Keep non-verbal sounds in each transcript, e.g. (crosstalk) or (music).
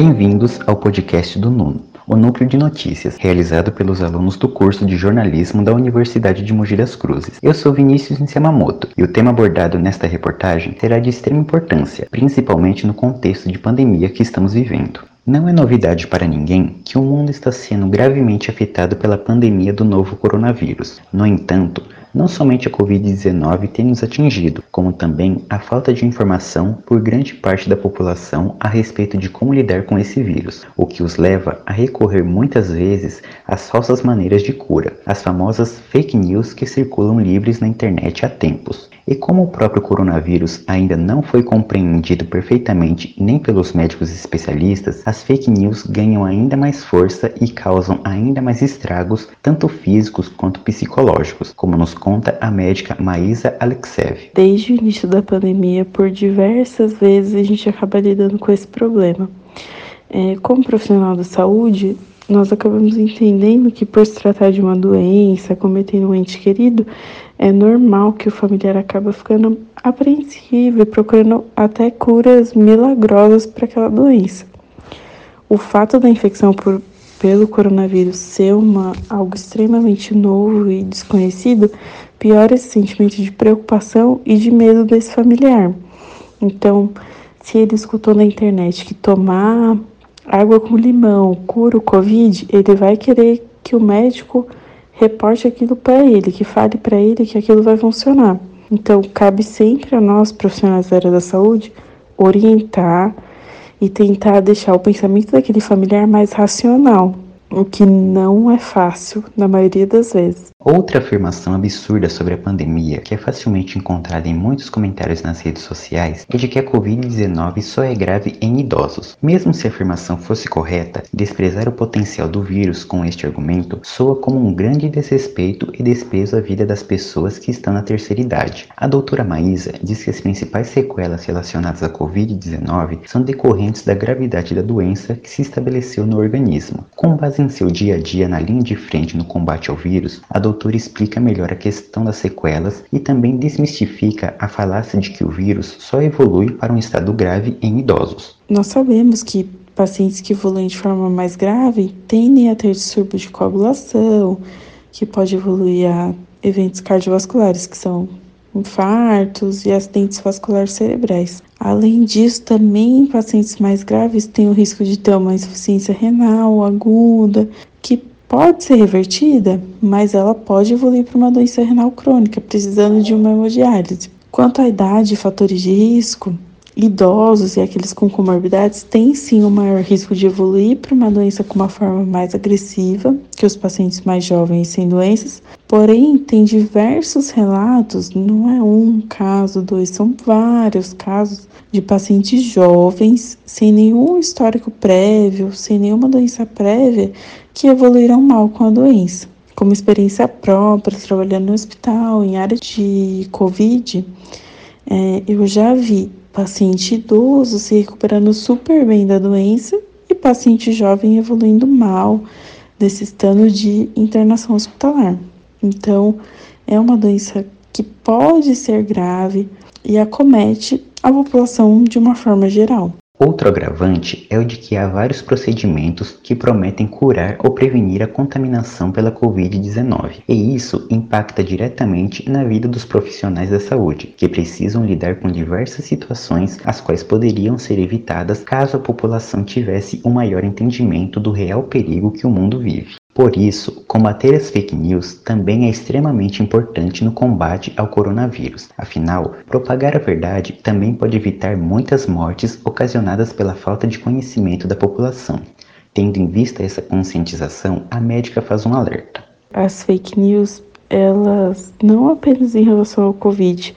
Bem-vindos ao podcast do Nuno, o núcleo de notícias, realizado pelos alunos do curso de jornalismo da Universidade de Mogi das Cruzes. Eu sou Vinícius Nsemamoto e o tema abordado nesta reportagem será de extrema importância, principalmente no contexto de pandemia que estamos vivendo. Não é novidade para ninguém que o mundo está sendo gravemente afetado pela pandemia do novo coronavírus. No entanto, não somente a Covid-19 tem nos atingido, como também a falta de informação por grande parte da população a respeito de como lidar com esse vírus, o que os leva a recorrer muitas vezes às falsas maneiras de cura, as famosas fake news que circulam livres na internet há tempos. E como o próprio coronavírus ainda não foi compreendido perfeitamente nem pelos médicos especialistas, as fake news ganham ainda mais força e causam ainda mais estragos, tanto físicos quanto psicológicos, como nos conta a médica Maísa Alexev. Desde o início da pandemia, por diversas vezes a gente acaba lidando com esse problema. É, como profissional da saúde, nós acabamos entendendo que por se tratar de uma doença, cometendo um ente querido, é normal que o familiar acaba ficando apreensivo e procurando até curas milagrosas para aquela doença. O fato da infecção por, pelo coronavírus ser uma, algo extremamente novo e desconhecido, piora esse sentimento de preocupação e de medo desse familiar. Então, se ele escutou na internet que tomar água com limão cura o Covid, ele vai querer que o médico reporte aquilo para ele, que fale para ele que aquilo vai funcionar. Então, cabe sempre a nós, profissionais da área da saúde, orientar e tentar deixar o pensamento daquele familiar mais racional, o que não é fácil na maioria das vezes. Outra afirmação absurda sobre a pandemia, que é facilmente encontrada em muitos comentários nas redes sociais, é de que a Covid-19 só é grave em idosos. Mesmo se a afirmação fosse correta, desprezar o potencial do vírus com este argumento soa como um grande desrespeito e desprezo à vida das pessoas que estão na terceira idade. A doutora Maísa diz que as principais sequelas relacionadas à Covid-19 são decorrentes da gravidade da doença que se estabeleceu no organismo. Com base em seu dia a dia na linha de frente no combate ao vírus, a doutora explica melhor a questão das sequelas e também desmistifica a falácia de que o vírus só evolui para um estado grave em idosos. Nós sabemos que pacientes que evoluem de forma mais grave tendem a ter distúrbios de coagulação, que pode evoluir a eventos cardiovasculares, que são infartos e acidentes vasculares cerebrais. Além disso, também pacientes mais graves têm o risco de ter uma insuficiência renal aguda, que pode ser revertida, mas ela pode evoluir para uma doença renal crônica, precisando de uma hemodiálise. Quanto à idade e fatores de risco, idosos e aqueles com comorbidades têm sim o um maior risco de evoluir para uma doença com uma forma mais agressiva que os pacientes mais jovens sem doenças. Porém, tem diversos relatos, não é um caso, dois, são vários casos de pacientes jovens sem nenhum histórico prévio, sem nenhuma doença prévia, que evoluíram mal com a doença. Como experiência própria, trabalhando no hospital, em área de Covid, é, eu já vi paciente idoso se recuperando super bem da doença e paciente jovem evoluindo mal desse estado de internação hospitalar. Então, é uma doença que pode ser grave e acomete a população de uma forma geral. Outro agravante é o de que há vários procedimentos que prometem curar ou prevenir a contaminação pela Covid-19, e isso impacta diretamente na vida dos profissionais da saúde, que precisam lidar com diversas situações as quais poderiam ser evitadas caso a população tivesse um maior entendimento do real perigo que o mundo vive. Por isso, combater as fake news também é extremamente importante no combate ao coronavírus. Afinal, propagar a verdade também pode evitar muitas mortes ocasionadas pela falta de conhecimento da população. Tendo em vista essa conscientização, a médica faz um alerta. As fake news, elas não apenas em relação ao Covid,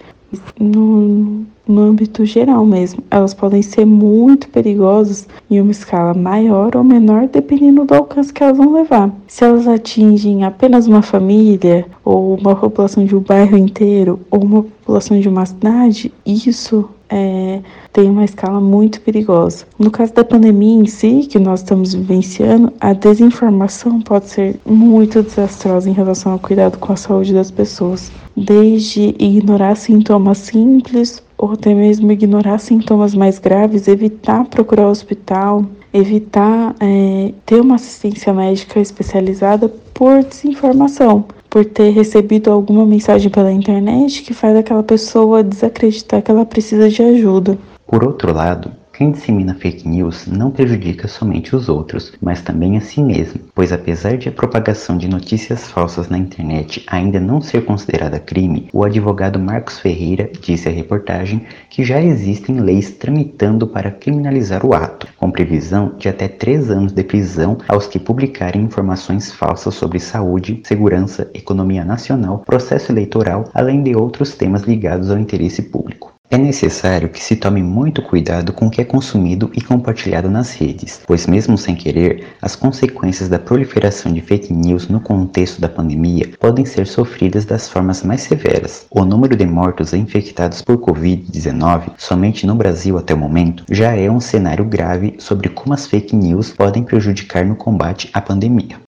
no, no âmbito geral mesmo. Elas podem ser muito perigosas em uma escala maior ou menor, dependendo do alcance que elas vão levar. Se elas atingem apenas uma família, ou uma população de um bairro inteiro, ou uma população de uma cidade, isso é, tem uma escala muito perigosa. No caso da pandemia em si, que nós estamos vivenciando, a desinformação pode ser muito desastrosa em relação ao cuidado com a saúde das pessoas, desde ignorar sintomas simples ou até mesmo ignorar sintomas mais graves, evitar procurar o hospital, evitar é, ter uma assistência médica especializada por desinformação, por ter recebido alguma mensagem pela internet que faz aquela pessoa desacreditar que ela precisa de ajuda. Por outro lado, quem dissemina fake news não prejudica somente os outros, mas também a si mesmo, pois apesar de a propagação de notícias falsas na internet ainda não ser considerada crime, o advogado Marcos Ferreira disse à reportagem que já existem leis tramitando para criminalizar o ato, com previsão de até três anos de prisão aos que publicarem informações falsas sobre saúde, segurança, economia nacional, processo eleitoral, além de outros temas ligados ao interesse público. É necessário que se tome muito cuidado com o que é consumido e compartilhado nas redes, pois, mesmo sem querer, as consequências da proliferação de fake news no contexto da pandemia podem ser sofridas das formas mais severas. O número de mortos infectados por Covid-19, somente no Brasil até o momento, já é um cenário grave sobre como as fake news podem prejudicar no combate à pandemia.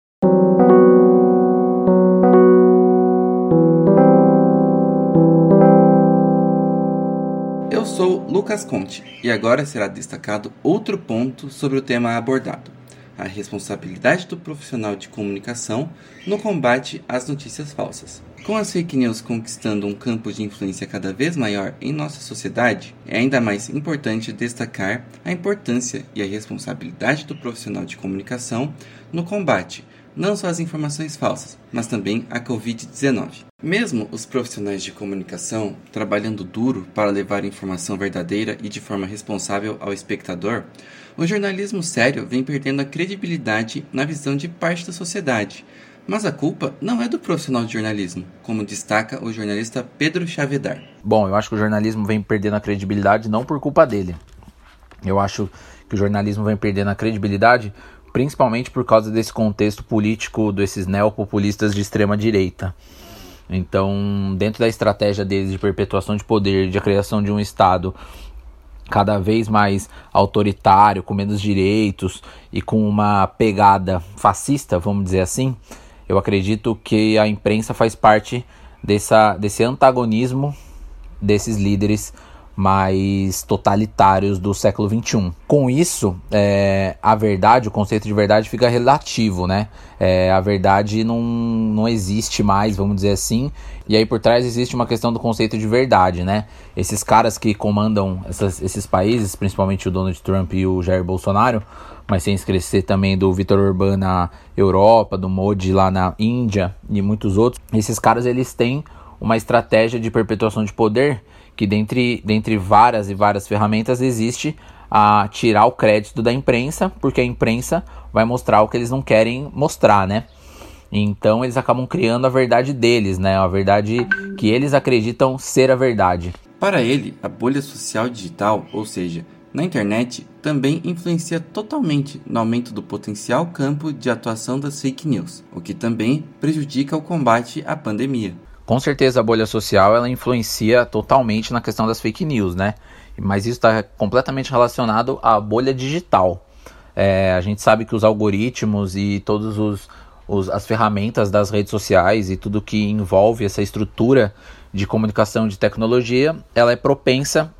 Lucas Conte e agora será destacado outro ponto sobre o tema abordado: a responsabilidade do profissional de comunicação no combate às notícias falsas. Com as fake news conquistando um campo de influência cada vez maior em nossa sociedade, é ainda mais importante destacar a importância e a responsabilidade do profissional de comunicação no combate não só às informações falsas, mas também à Covid-19. Mesmo os profissionais de comunicação trabalhando duro para levar informação verdadeira e de forma responsável ao espectador, o jornalismo sério vem perdendo a credibilidade na visão de parte da sociedade. Mas a culpa não é do profissional de jornalismo, como destaca o jornalista Pedro Chavedar. Bom, eu acho que o jornalismo vem perdendo a credibilidade não por culpa dele. Eu acho que o jornalismo vem perdendo a credibilidade principalmente por causa desse contexto político desses neopopulistas de extrema direita. Então, dentro da estratégia deles de perpetuação de poder, de criação de um Estado cada vez mais autoritário, com menos direitos e com uma pegada fascista, vamos dizer assim, eu acredito que a imprensa faz parte dessa, desse antagonismo desses líderes mais totalitários do século XXI. Com isso, é, a verdade, o conceito de verdade fica relativo, né? É, a verdade não, não existe mais, vamos dizer assim. E aí por trás existe uma questão do conceito de verdade, né? Esses caras que comandam essas, esses países, principalmente o Donald Trump e o Jair Bolsonaro, mas sem esquecer também do Vitor Orbán na Europa, do Modi lá na Índia e muitos outros. Esses caras eles têm uma estratégia de perpetuação de poder que dentre, dentre várias e várias ferramentas existe a tirar o crédito da imprensa, porque a imprensa vai mostrar o que eles não querem mostrar, né? Então eles acabam criando a verdade deles, né? A verdade que eles acreditam ser a verdade. Para ele, a bolha social digital, ou seja, na internet, também influencia totalmente no aumento do potencial campo de atuação das fake news, o que também prejudica o combate à pandemia. Com certeza a bolha social ela influencia totalmente na questão das fake news, né? Mas isso está completamente relacionado à bolha digital. É, a gente sabe que os algoritmos e todos os, os, as ferramentas das redes sociais e tudo que envolve essa estrutura de comunicação de tecnologia, ela é propensa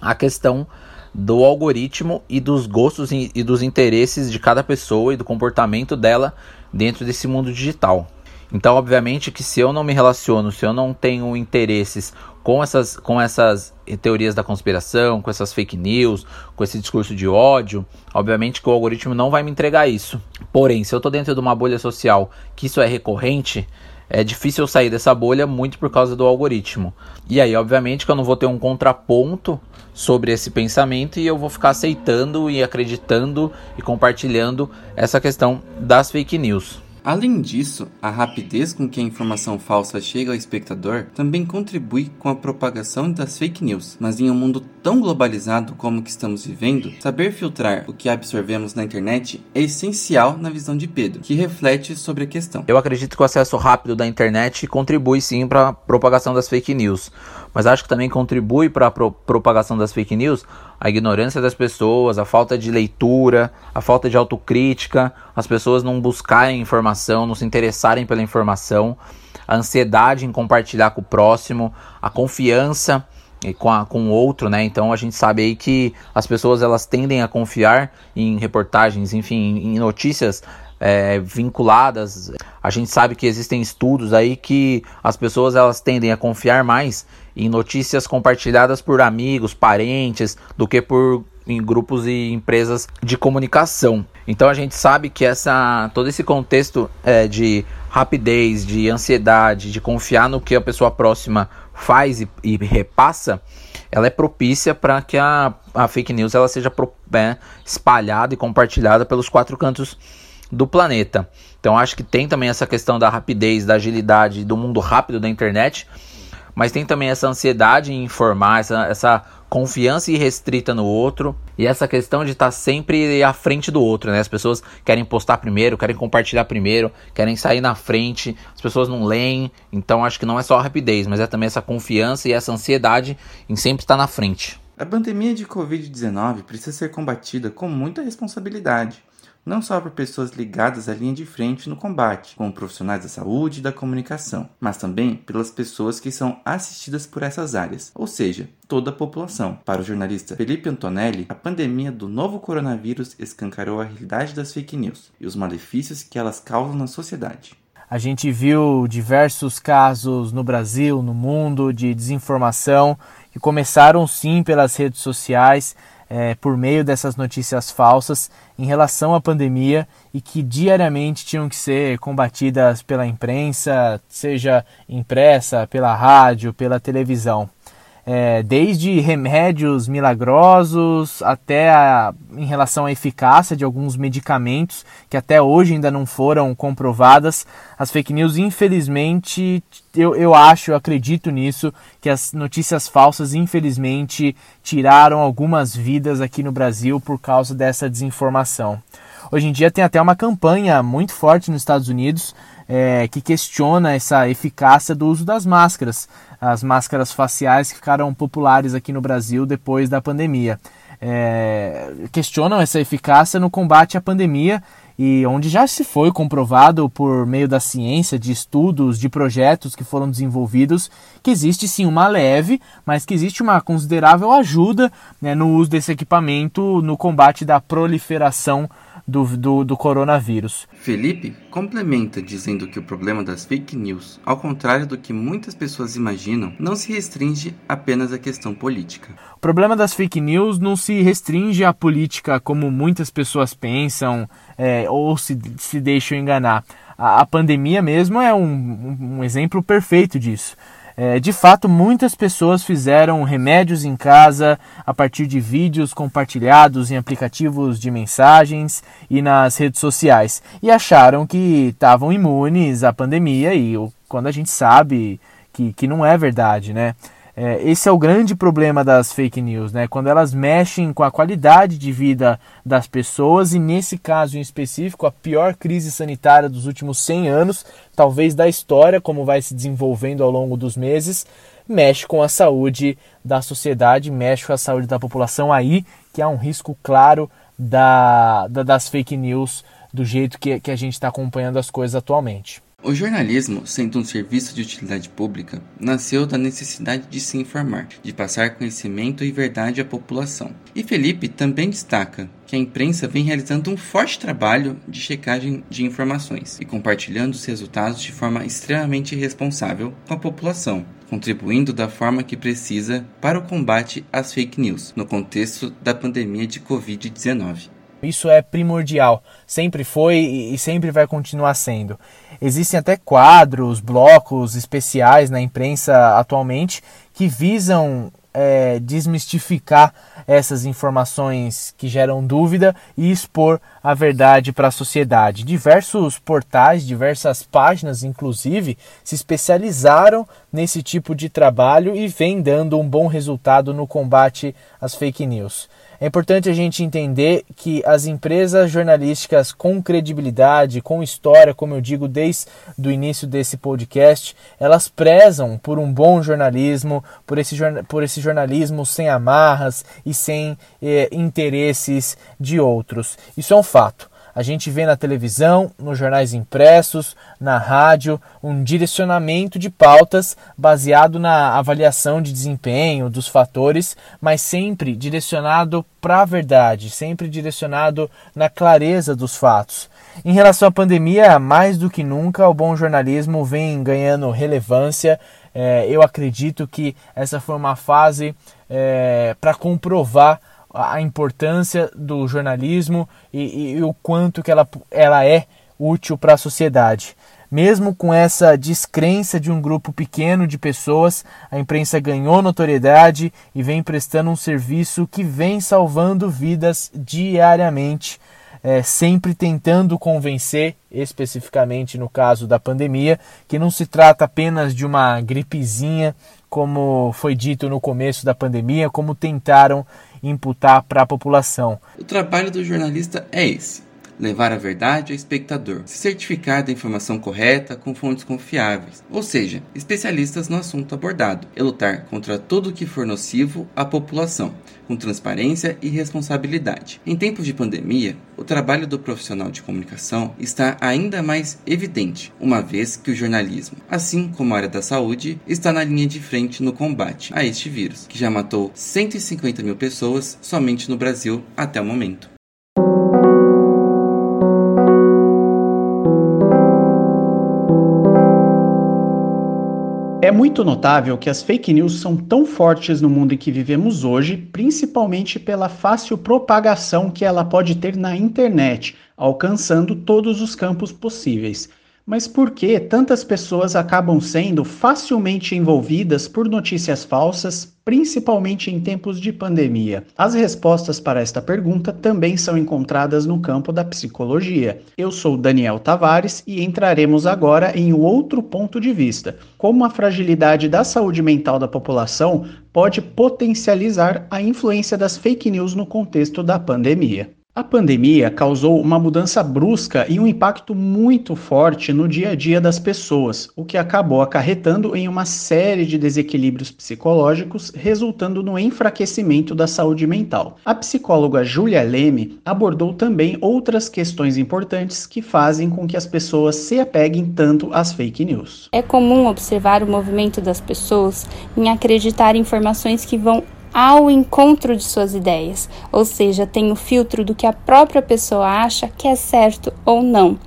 à questão do algoritmo e dos gostos e, e dos interesses de cada pessoa e do comportamento dela dentro desse mundo digital. Então, obviamente que se eu não me relaciono, se eu não tenho interesses com essas, com essas teorias da conspiração, com essas fake news, com esse discurso de ódio, obviamente que o algoritmo não vai me entregar isso. Porém, se eu estou dentro de uma bolha social que isso é recorrente, é difícil eu sair dessa bolha muito por causa do algoritmo. E aí, obviamente, que eu não vou ter um contraponto sobre esse pensamento e eu vou ficar aceitando e acreditando e compartilhando essa questão das fake news. Além disso, a rapidez com que a informação falsa chega ao espectador também contribui com a propagação das fake news. Mas em um mundo tão globalizado como o que estamos vivendo, saber filtrar o que absorvemos na internet é essencial na visão de Pedro, que reflete sobre a questão. Eu acredito que o acesso rápido da internet contribui sim para a propagação das fake news, mas acho que também contribui para a pro propagação das fake news a ignorância das pessoas, a falta de leitura, a falta de autocrítica, as pessoas não buscarem informação, não se interessarem pela informação, a ansiedade em compartilhar com o próximo, a confiança com, a, com outro, né? Então a gente sabe aí que as pessoas elas tendem a confiar em reportagens, enfim, em notícias é, vinculadas. A gente sabe que existem estudos aí que as pessoas elas tendem a confiar mais em notícias compartilhadas por amigos, parentes, do que por em grupos e empresas de comunicação. Então a gente sabe que essa todo esse contexto é, de rapidez, de ansiedade, de confiar no que a pessoa próxima faz e, e repassa, ela é propícia para que a, a fake news ela seja pro, é, espalhada e compartilhada pelos quatro cantos do planeta. Então acho que tem também essa questão da rapidez, da agilidade, do mundo rápido da internet, mas tem também essa ansiedade em informar, essa, essa confiança irrestrita no outro e essa questão de estar sempre à frente do outro, né? As pessoas querem postar primeiro, querem compartilhar primeiro, querem sair na frente, as pessoas não leem, então acho que não é só rapidez, mas é também essa confiança e essa ansiedade em sempre estar na frente. A pandemia de Covid-19 precisa ser combatida com muita responsabilidade não só por pessoas ligadas à linha de frente no combate, como profissionais da saúde e da comunicação, mas também pelas pessoas que são assistidas por essas áreas, ou seja, toda a população. Para o jornalista Felipe Antonelli, a pandemia do novo coronavírus escancarou a realidade das fake news e os malefícios que elas causam na sociedade. A gente viu diversos casos no Brasil, no mundo, de desinformação que começaram sim pelas redes sociais é, por meio dessas notícias falsas em relação à pandemia e que diariamente tinham que ser combatidas pela imprensa, seja impressa, pela rádio, pela televisão é, desde remédios milagrosos até a, em relação à eficácia de alguns medicamentos que até hoje ainda não foram comprovadas. As fake news, infelizmente, eu, eu acho, eu acredito nisso, que as notícias falsas, infelizmente, tiraram algumas vidas aqui no Brasil por causa dessa desinformação. Hoje em dia tem até uma campanha muito forte nos Estados Unidos é, que questiona essa eficácia do uso das máscaras, as máscaras faciais que ficaram populares aqui no Brasil depois da pandemia. É, questionam essa eficácia no combate à pandemia e onde já se foi comprovado por meio da ciência, de estudos, de projetos que foram desenvolvidos, que existe sim uma leve, mas que existe uma considerável ajuda né, no uso desse equipamento no combate da proliferação do, do, do coronavírus. Felipe complementa dizendo que o problema das fake news, ao contrário do que muitas pessoas imaginam, não se restringe apenas à questão política. O problema das fake news não se restringe à política como muitas pessoas pensam é, ou se, se deixam enganar. A, a pandemia mesmo é um, um exemplo perfeito disso. É, de fato, muitas pessoas fizeram remédios em casa a partir de vídeos compartilhados em aplicativos de mensagens e nas redes sociais e acharam que estavam imunes à pandemia e quando a gente sabe que, que não é verdade, né? É, esse é o grande problema das fake news, né? Quando elas mexem com a qualidade de vida das pessoas e nesse caso em específico a pior crise sanitária dos últimos 100 anos, talvez da história, como vai se desenvolvendo ao longo dos meses, mexe com a saúde da sociedade, mexe com a saúde da população aí, que há um risco claro da, da das fake news do jeito que, que a gente está acompanhando as coisas atualmente. O jornalismo, sendo um serviço de utilidade pública, nasceu da necessidade de se informar, de passar conhecimento e verdade à população. E Felipe também destaca que a imprensa vem realizando um forte trabalho de checagem de informações e compartilhando os resultados de forma extremamente responsável com a população, contribuindo da forma que precisa para o combate às fake news no contexto da pandemia de Covid-19. Isso é primordial, sempre foi e sempre vai continuar sendo. Existem até quadros, blocos especiais na imprensa atualmente que visam é, desmistificar essas informações que geram dúvida e expor a verdade para a sociedade. Diversos portais, diversas páginas, inclusive, se especializaram nesse tipo de trabalho e vem dando um bom resultado no combate às fake news. É importante a gente entender que as empresas jornalísticas com credibilidade, com história, como eu digo desde o início desse podcast, elas prezam por um bom jornalismo, por esse, por esse jornalismo sem amarras e sem eh, interesses de outros. Isso é um fato. A gente vê na televisão, nos jornais impressos, na rádio, um direcionamento de pautas baseado na avaliação de desempenho dos fatores, mas sempre direcionado para a verdade, sempre direcionado na clareza dos fatos. Em relação à pandemia, mais do que nunca, o bom jornalismo vem ganhando relevância. É, eu acredito que essa foi uma fase é, para comprovar a importância do jornalismo e, e, e o quanto que ela, ela é útil para a sociedade. Mesmo com essa descrença de um grupo pequeno de pessoas, a imprensa ganhou notoriedade e vem prestando um serviço que vem salvando vidas diariamente, é, sempre tentando convencer, especificamente no caso da pandemia, que não se trata apenas de uma gripezinha, como foi dito no começo da pandemia, como tentaram imputar para a população. O trabalho do jornalista é esse: levar a verdade ao espectador, se certificar da informação correta com fontes confiáveis, ou seja, especialistas no assunto abordado, e lutar contra tudo que for nocivo à população, com transparência e responsabilidade. Em tempos de pandemia, o trabalho do profissional de comunicação está ainda mais evidente, uma vez que o jornalismo, assim como a área da saúde, está na linha de frente no combate a este vírus, que já matou 150 mil pessoas somente no Brasil até o momento. É muito notável que as fake news são tão fortes no mundo em que vivemos hoje, principalmente pela fácil propagação que ela pode ter na internet, alcançando todos os campos possíveis. Mas por que tantas pessoas acabam sendo facilmente envolvidas por notícias falsas, principalmente em tempos de pandemia? As respostas para esta pergunta também são encontradas no campo da psicologia. Eu sou Daniel Tavares e entraremos agora em outro ponto de vista: como a fragilidade da saúde mental da população pode potencializar a influência das fake news no contexto da pandemia. A pandemia causou uma mudança brusca e um impacto muito forte no dia a dia das pessoas, o que acabou acarretando em uma série de desequilíbrios psicológicos, resultando no enfraquecimento da saúde mental. A psicóloga Julia Leme abordou também outras questões importantes que fazem com que as pessoas se apeguem tanto às fake news. É comum observar o movimento das pessoas em acreditar em informações que vão ao encontro de suas ideias, ou seja, tem o filtro do que a própria pessoa acha que é certo ou não.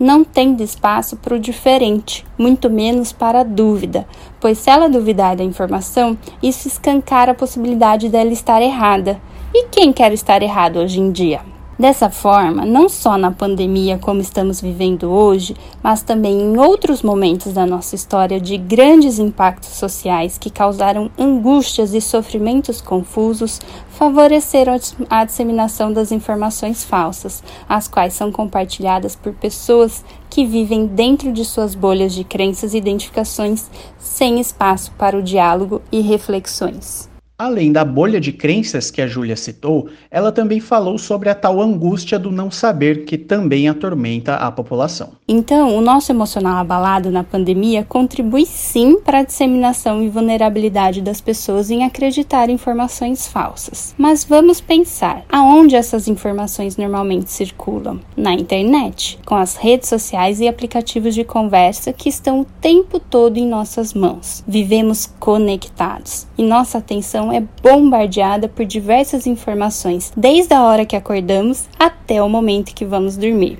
Não tem espaço para o diferente, muito menos para a dúvida, pois se ela duvidar da informação, isso escancara a possibilidade dela estar errada. E quem quer estar errado hoje em dia? Dessa forma, não só na pandemia como estamos vivendo hoje, mas também em outros momentos da nossa história de grandes impactos sociais que causaram angústias e sofrimentos confusos, favoreceram a disseminação das informações falsas, as quais são compartilhadas por pessoas que vivem dentro de suas bolhas de crenças e identificações, sem espaço para o diálogo e reflexões. Além da bolha de crenças que a Júlia citou, ela também falou sobre a tal angústia do não saber que também atormenta a população. Então, o nosso emocional abalado na pandemia contribui sim para a disseminação e vulnerabilidade das pessoas em acreditar em informações falsas. Mas vamos pensar, aonde essas informações normalmente circulam? Na internet, com as redes sociais e aplicativos de conversa que estão o tempo todo em nossas mãos. Vivemos conectados e nossa atenção é bombardeada por diversas informações, desde a hora que acordamos até o momento que vamos dormir.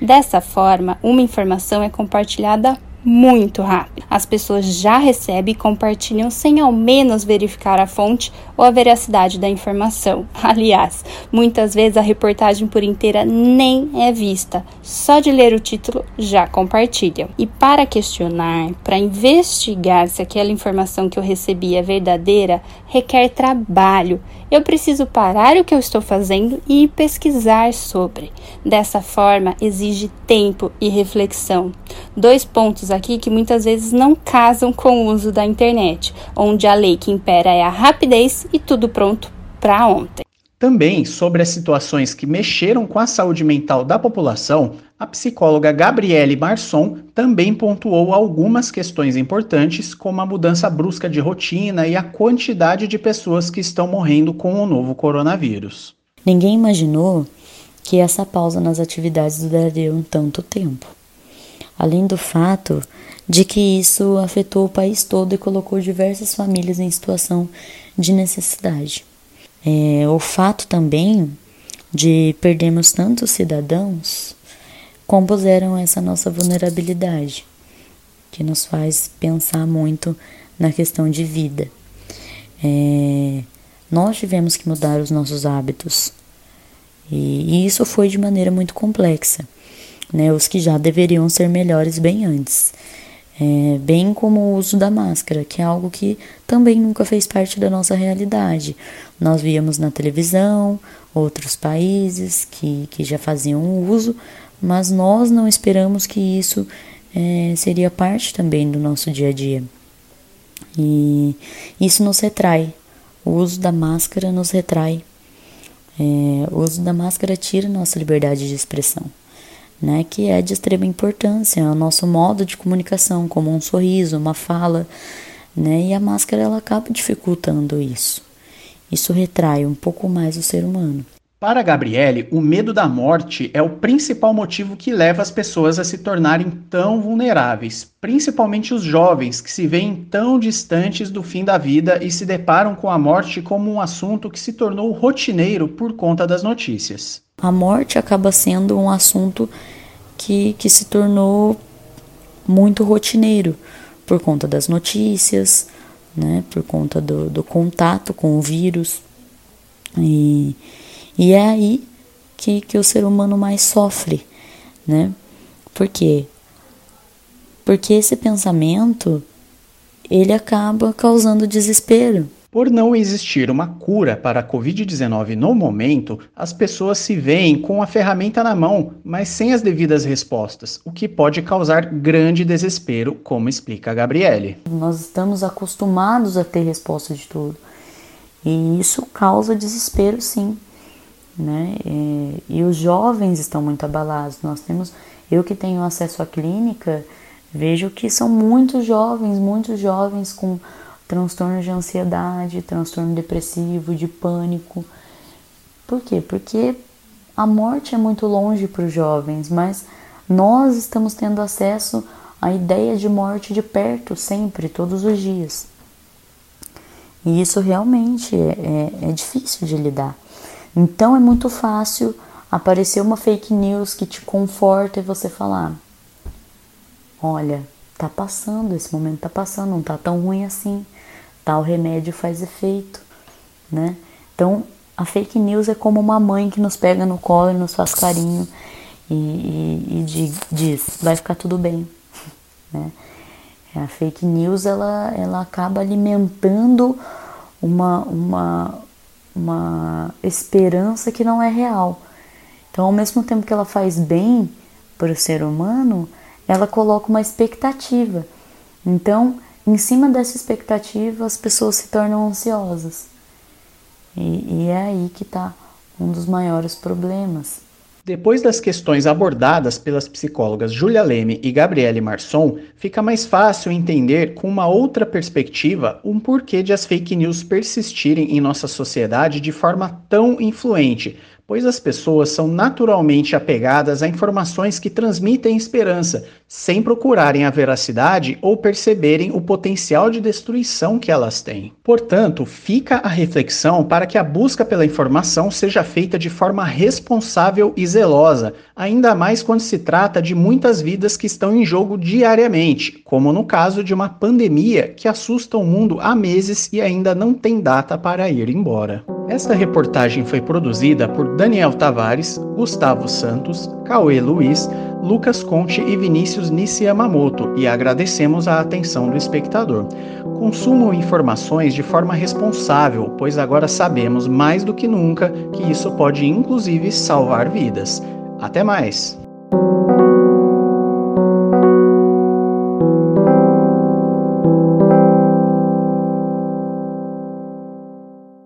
Dessa forma, uma informação é compartilhada muito rápido. As pessoas já recebem e compartilham sem ao menos verificar a fonte ou a veracidade da informação. (laughs) Aliás, muitas vezes a reportagem por inteira nem é vista, só de ler o título já compartilham. E para questionar, para investigar se aquela informação que eu recebi é verdadeira, requer trabalho. Eu preciso parar o que eu estou fazendo e pesquisar sobre. Dessa forma, exige tempo e reflexão. Dois pontos aqui que muitas vezes não casam com o uso da internet, onde a lei que impera é a rapidez e tudo pronto para ontem. Também sobre as situações que mexeram com a saúde mental da população, a psicóloga Gabriele Marson também pontuou algumas questões importantes, como a mudança brusca de rotina e a quantidade de pessoas que estão morrendo com o novo coronavírus. Ninguém imaginou que essa pausa nas atividades duraria um tanto tempo. Além do fato de que isso afetou o país todo e colocou diversas famílias em situação de necessidade. É, o fato também de perdermos tantos cidadãos compuseram essa nossa vulnerabilidade, que nos faz pensar muito na questão de vida. É, nós tivemos que mudar os nossos hábitos e, e isso foi de maneira muito complexa, né? Os que já deveriam ser melhores bem antes. É, bem como o uso da máscara, que é algo que também nunca fez parte da nossa realidade. Nós víamos na televisão outros países que, que já faziam uso, mas nós não esperamos que isso é, seria parte também do nosso dia a dia. E isso nos retrai. O uso da máscara nos retrai. É, o uso da máscara tira nossa liberdade de expressão né, que é de extrema importância, é o nosso modo de comunicação, como um sorriso, uma fala, né, e a máscara ela acaba dificultando isso. Isso retrai um pouco mais o ser humano. Para Gabriele, o medo da morte é o principal motivo que leva as pessoas a se tornarem tão vulneráveis, principalmente os jovens que se veem tão distantes do fim da vida e se deparam com a morte como um assunto que se tornou rotineiro por conta das notícias. A morte acaba sendo um assunto que, que se tornou muito rotineiro por conta das notícias, né, por conta do, do contato com o vírus. E, e é aí que, que o ser humano mais sofre, né? Por quê? Porque esse pensamento ele acaba causando desespero. Por não existir uma cura para a Covid-19 no momento, as pessoas se veem com a ferramenta na mão, mas sem as devidas respostas, o que pode causar grande desespero, como explica a Gabriele. Nós estamos acostumados a ter resposta de tudo. E isso causa desespero, sim. Né? E, e os jovens estão muito abalados. Nós temos, eu que tenho acesso à clínica, vejo que são muitos jovens, muitos jovens com transtorno de ansiedade, transtorno depressivo, de pânico. Por quê? Porque a morte é muito longe para os jovens, mas nós estamos tendo acesso à ideia de morte de perto, sempre, todos os dias. E isso realmente é, é, é difícil de lidar. Então é muito fácil aparecer uma fake news que te conforta e você falar: olha, tá passando, esse momento tá passando, não tá tão ruim assim tal remédio faz efeito, né? Então, a fake news é como uma mãe que nos pega no colo e nos faz carinho e, e, e diz, vai ficar tudo bem, (laughs) né? A fake news, ela, ela acaba alimentando uma, uma, uma esperança que não é real. Então, ao mesmo tempo que ela faz bem para o ser humano, ela coloca uma expectativa. Então, em cima dessa expectativa, as pessoas se tornam ansiosas. E, e é aí que está um dos maiores problemas. Depois das questões abordadas pelas psicólogas Julia Leme e Gabriele Marçom, fica mais fácil entender com uma outra perspectiva um porquê de as fake news persistirem em nossa sociedade de forma tão influente, pois as pessoas são naturalmente apegadas a informações que transmitem esperança, sem procurarem a veracidade ou perceberem o potencial de destruição que elas têm. Portanto, fica a reflexão para que a busca pela informação seja feita de forma responsável e zelosa, ainda mais quando se trata de muitas vidas que estão em jogo diariamente, como no caso de uma pandemia que assusta o mundo há meses e ainda não tem data para ir embora. Esta reportagem foi produzida por Daniel Tavares, Gustavo Santos, Cauê Luiz, Lucas Conte e Vinícius Nissi Yamamoto e agradecemos a atenção do espectador. Consumam informações de forma responsável, pois agora sabemos mais do que nunca que isso pode inclusive salvar vidas. Até mais!